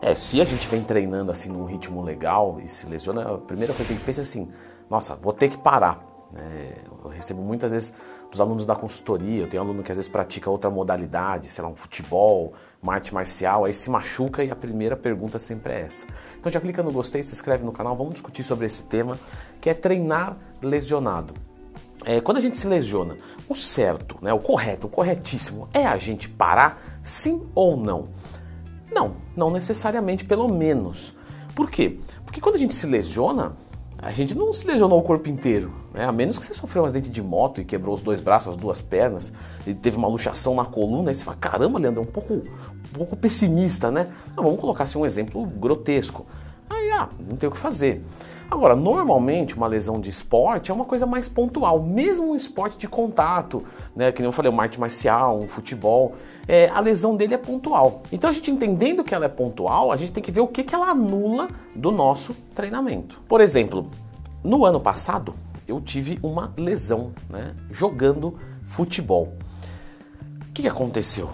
É, se a gente vem treinando assim num ritmo legal e se lesiona, a primeira coisa que a gente pensa é assim, nossa, vou ter que parar. É, eu recebo muitas vezes dos alunos da consultoria, eu tenho aluno que às vezes pratica outra modalidade, sei lá, um futebol, uma arte marcial, aí se machuca e a primeira pergunta sempre é essa. Então já clica no gostei, se inscreve no canal, vamos discutir sobre esse tema, que é treinar lesionado. É, quando a gente se lesiona, o certo, né, o correto, o corretíssimo é a gente parar, sim ou não? Não, não necessariamente, pelo menos. Por quê? Porque quando a gente se lesiona, a gente não se lesionou o corpo inteiro, né? A menos que você sofreu um acidente de moto e quebrou os dois braços, as duas pernas, e teve uma luxação na coluna, e você fala, caramba, Leandro, é um pouco, um pouco pessimista, né? Não, vamos colocar assim um exemplo grotesco. Ah, não tem o que fazer. Agora, normalmente uma lesão de esporte é uma coisa mais pontual, mesmo um esporte de contato, né? Que nem eu falei, uma arte marcial, um futebol, é, a lesão dele é pontual. Então a gente entendendo que ela é pontual, a gente tem que ver o que, que ela anula do nosso treinamento. Por exemplo, no ano passado eu tive uma lesão, né? Jogando futebol. O que, que aconteceu?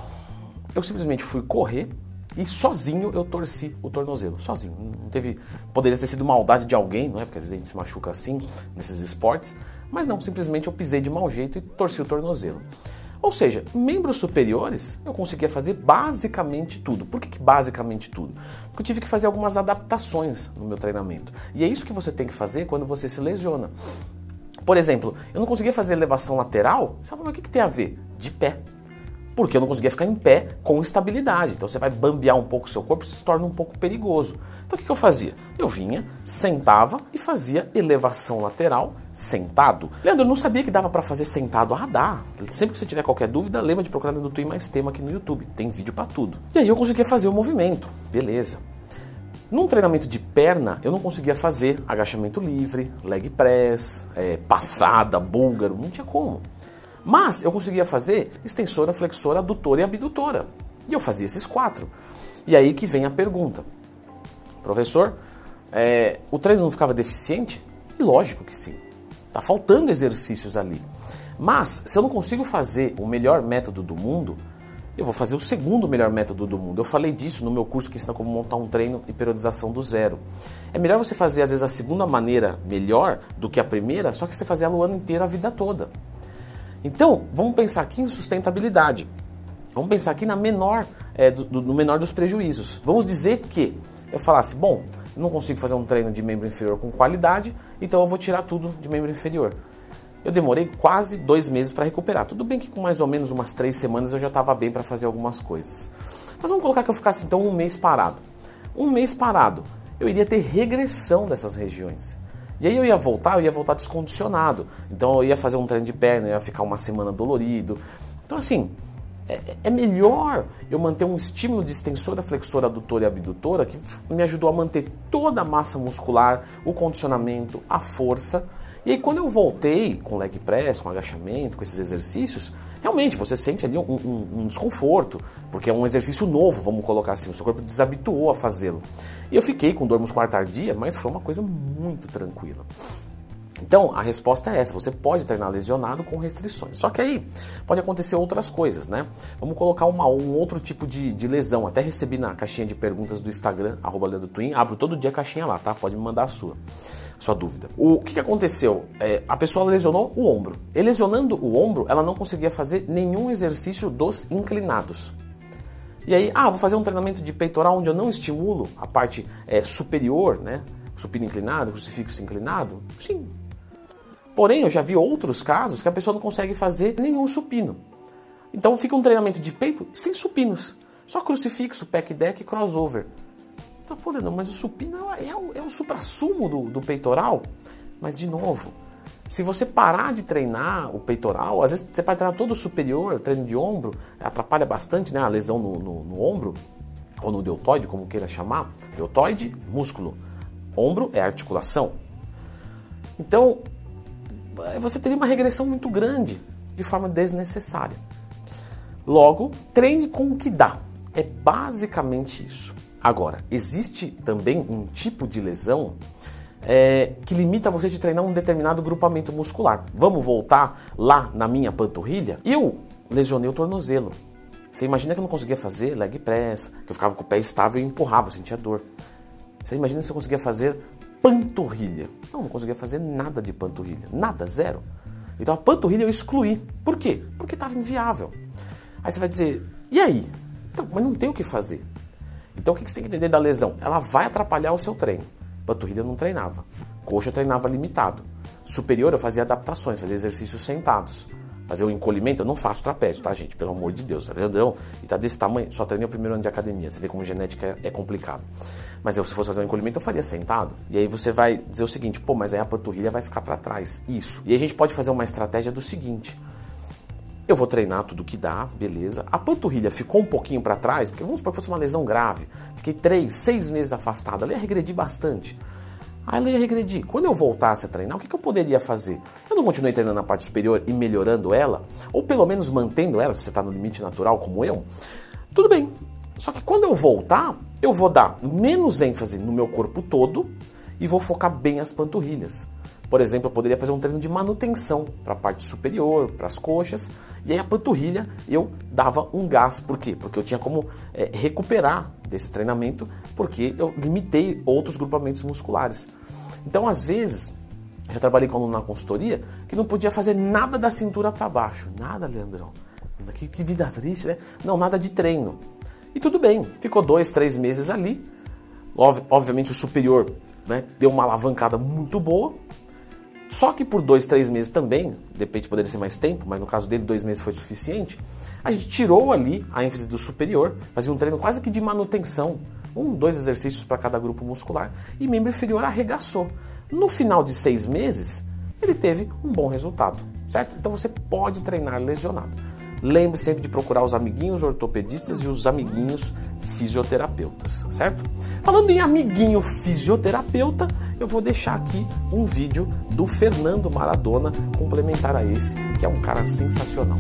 Eu simplesmente fui correr e sozinho eu torci o tornozelo, sozinho. Não teve, poderia ter sido maldade de alguém, não é? Porque às vezes a gente se machuca assim nesses esportes, mas não, simplesmente eu pisei de mau jeito e torci o tornozelo. Ou seja, membros superiores eu conseguia fazer basicamente tudo. Por que, que, basicamente tudo? Porque eu tive que fazer algumas adaptações no meu treinamento. E é isso que você tem que fazer quando você se lesiona. Por exemplo, eu não conseguia fazer elevação lateral, sabe o que, que tem a ver? De pé porque eu não conseguia ficar em pé com estabilidade. Então você vai bambear um pouco o seu corpo e se torna um pouco perigoso. Então o que, que eu fazia? Eu vinha, sentava e fazia elevação lateral sentado. Leandro, eu não sabia que dava para fazer sentado. Ah, dá. Sempre que você tiver qualquer dúvida, lembra de procurar no Twin Mais Tema aqui no YouTube. Tem vídeo para tudo. E aí eu conseguia fazer o movimento. Beleza. Num treinamento de perna, eu não conseguia fazer agachamento livre, leg press, é, passada, búlgaro, não tinha como. Mas eu conseguia fazer extensora, flexora, adutora e abdutora. E eu fazia esses quatro. E aí que vem a pergunta. Professor, é, o treino não ficava deficiente? Lógico que sim. Tá faltando exercícios ali. Mas se eu não consigo fazer o melhor método do mundo, eu vou fazer o segundo melhor método do mundo. Eu falei disso no meu curso que ensina como montar um treino e periodização do zero. É melhor você fazer às vezes a segunda maneira melhor do que a primeira, só que você fazer ela o ano inteiro a vida toda. Então, vamos pensar aqui em sustentabilidade. Vamos pensar aqui na menor, é, do, no menor dos prejuízos. Vamos dizer que eu falasse, bom, não consigo fazer um treino de membro inferior com qualidade, então eu vou tirar tudo de membro inferior. Eu demorei quase dois meses para recuperar. Tudo bem que com mais ou menos umas três semanas eu já estava bem para fazer algumas coisas. Mas vamos colocar que eu ficasse então um mês parado. Um mês parado, eu iria ter regressão dessas regiões. E aí eu ia voltar, eu ia voltar descondicionado. Então eu ia fazer um treino de perna, eu ia ficar uma semana dolorido. Então assim, é, é, melhor eu manter um estímulo de extensora, flexora, adutora e abdutora que me ajudou a manter toda a massa muscular, o condicionamento, a força e aí quando eu voltei com leg press, com agachamento, com esses exercícios, realmente você sente ali um, um, um desconforto, porque é um exercício novo, vamos colocar assim, o seu corpo desabituou a fazê-lo. E eu fiquei com dor muscular tardia, mas foi uma coisa muito tranquila. Então, a resposta é essa: você pode treinar lesionado com restrições. Só que aí pode acontecer outras coisas, né? Vamos colocar uma, um outro tipo de, de lesão. Até recebi na caixinha de perguntas do Instagram, arroba Twin. Abro todo dia a caixinha lá, tá? Pode me mandar a sua sua dúvida. O que, que aconteceu? É, a pessoa lesionou o ombro. E lesionando o ombro, ela não conseguia fazer nenhum exercício dos inclinados. E aí, ah, vou fazer um treinamento de peitoral onde eu não estimulo a parte é, superior, né? Supino inclinado, crucifixo inclinado? Sim. Porém, eu já vi outros casos que a pessoa não consegue fazer nenhum supino. Então fica um treinamento de peito sem supinos. Só crucifixo, pec deck e crossover. Tá, pô, não, mas o supino é, o, é o supra-sumo do, do peitoral. Mas, de novo, se você parar de treinar o peitoral, às vezes você pode treinar todo o superior, treino de ombro, atrapalha bastante né, a lesão no, no, no ombro, ou no deltoide, como queira chamar. Deltoide, músculo. Ombro é articulação. Então, você teria uma regressão muito grande de forma desnecessária. Logo, treine com o que dá. É basicamente isso. Agora, existe também um tipo de lesão é, que limita você de treinar um determinado grupamento muscular. Vamos voltar lá na minha panturrilha? Eu lesionei o tornozelo. Você imagina que eu não conseguia fazer leg press, que eu ficava com o pé estável e empurrava, eu sentia dor. Você imagina se eu conseguia fazer panturrilha. Não, não conseguia fazer nada de panturrilha. Nada, zero. Então a panturrilha eu excluí. Por quê? Porque estava inviável. Aí você vai dizer, e aí? Então, mas não tem o que fazer. Então o que você tem que entender da lesão? Ela vai atrapalhar o seu treino. Panturrilha eu não treinava. Coxa eu treinava limitado. Superior eu fazia adaptações, fazia exercícios sentados. Fazer o encolhimento, eu não faço trapézio, tá, gente? Pelo amor de Deus. Leandrão, e tá desse tamanho, só treinei o primeiro ano de academia. Você vê como genética é, complicado. Mas eu, se fosse fazer um encolhimento, eu faria sentado. E aí você vai dizer o seguinte, pô, mas aí a panturrilha vai ficar para trás. Isso. E a gente pode fazer uma estratégia do seguinte. Eu vou treinar tudo que dá, beleza. A panturrilha ficou um pouquinho para trás, porque vamos supor que fosse uma lesão grave. Fiquei três, seis meses afastado. Ali ia regredir bastante. Aí ela ia regredir. Quando eu voltasse a treinar, o que, que eu poderia fazer? Eu não continuei treinando na parte superior e melhorando ela, ou pelo menos mantendo ela, se você está no limite natural como eu, tudo bem. Só que quando eu voltar, eu vou dar menos ênfase no meu corpo todo e vou focar bem as panturrilhas. Por exemplo, eu poderia fazer um treino de manutenção para a parte superior, para as coxas, e aí a panturrilha eu dava um gás. Por quê? Porque eu tinha como é, recuperar desse treinamento, porque eu limitei outros grupamentos musculares. Então, às vezes, eu trabalhei com aluno na consultoria que não podia fazer nada da cintura para baixo. Nada, Leandrão. Que, que vida triste, né? Não, nada de treino. E tudo bem, ficou dois, três meses ali. Obviamente o superior né, deu uma alavancada muito boa, só que por dois, três meses também, de repente poderia ser mais tempo, mas no caso dele dois meses foi suficiente, a gente tirou ali a ênfase do superior, fazia um treino quase que de manutenção, um, dois exercícios para cada grupo muscular, e membro inferior arregaçou. No final de seis meses, ele teve um bom resultado, certo? Então você pode treinar lesionado. Lembre sempre de procurar os amiguinhos ortopedistas e os amiguinhos fisioterapeutas, certo? Falando em amiguinho fisioterapeuta, eu vou deixar aqui um vídeo do Fernando Maradona complementar a esse, que é um cara sensacional.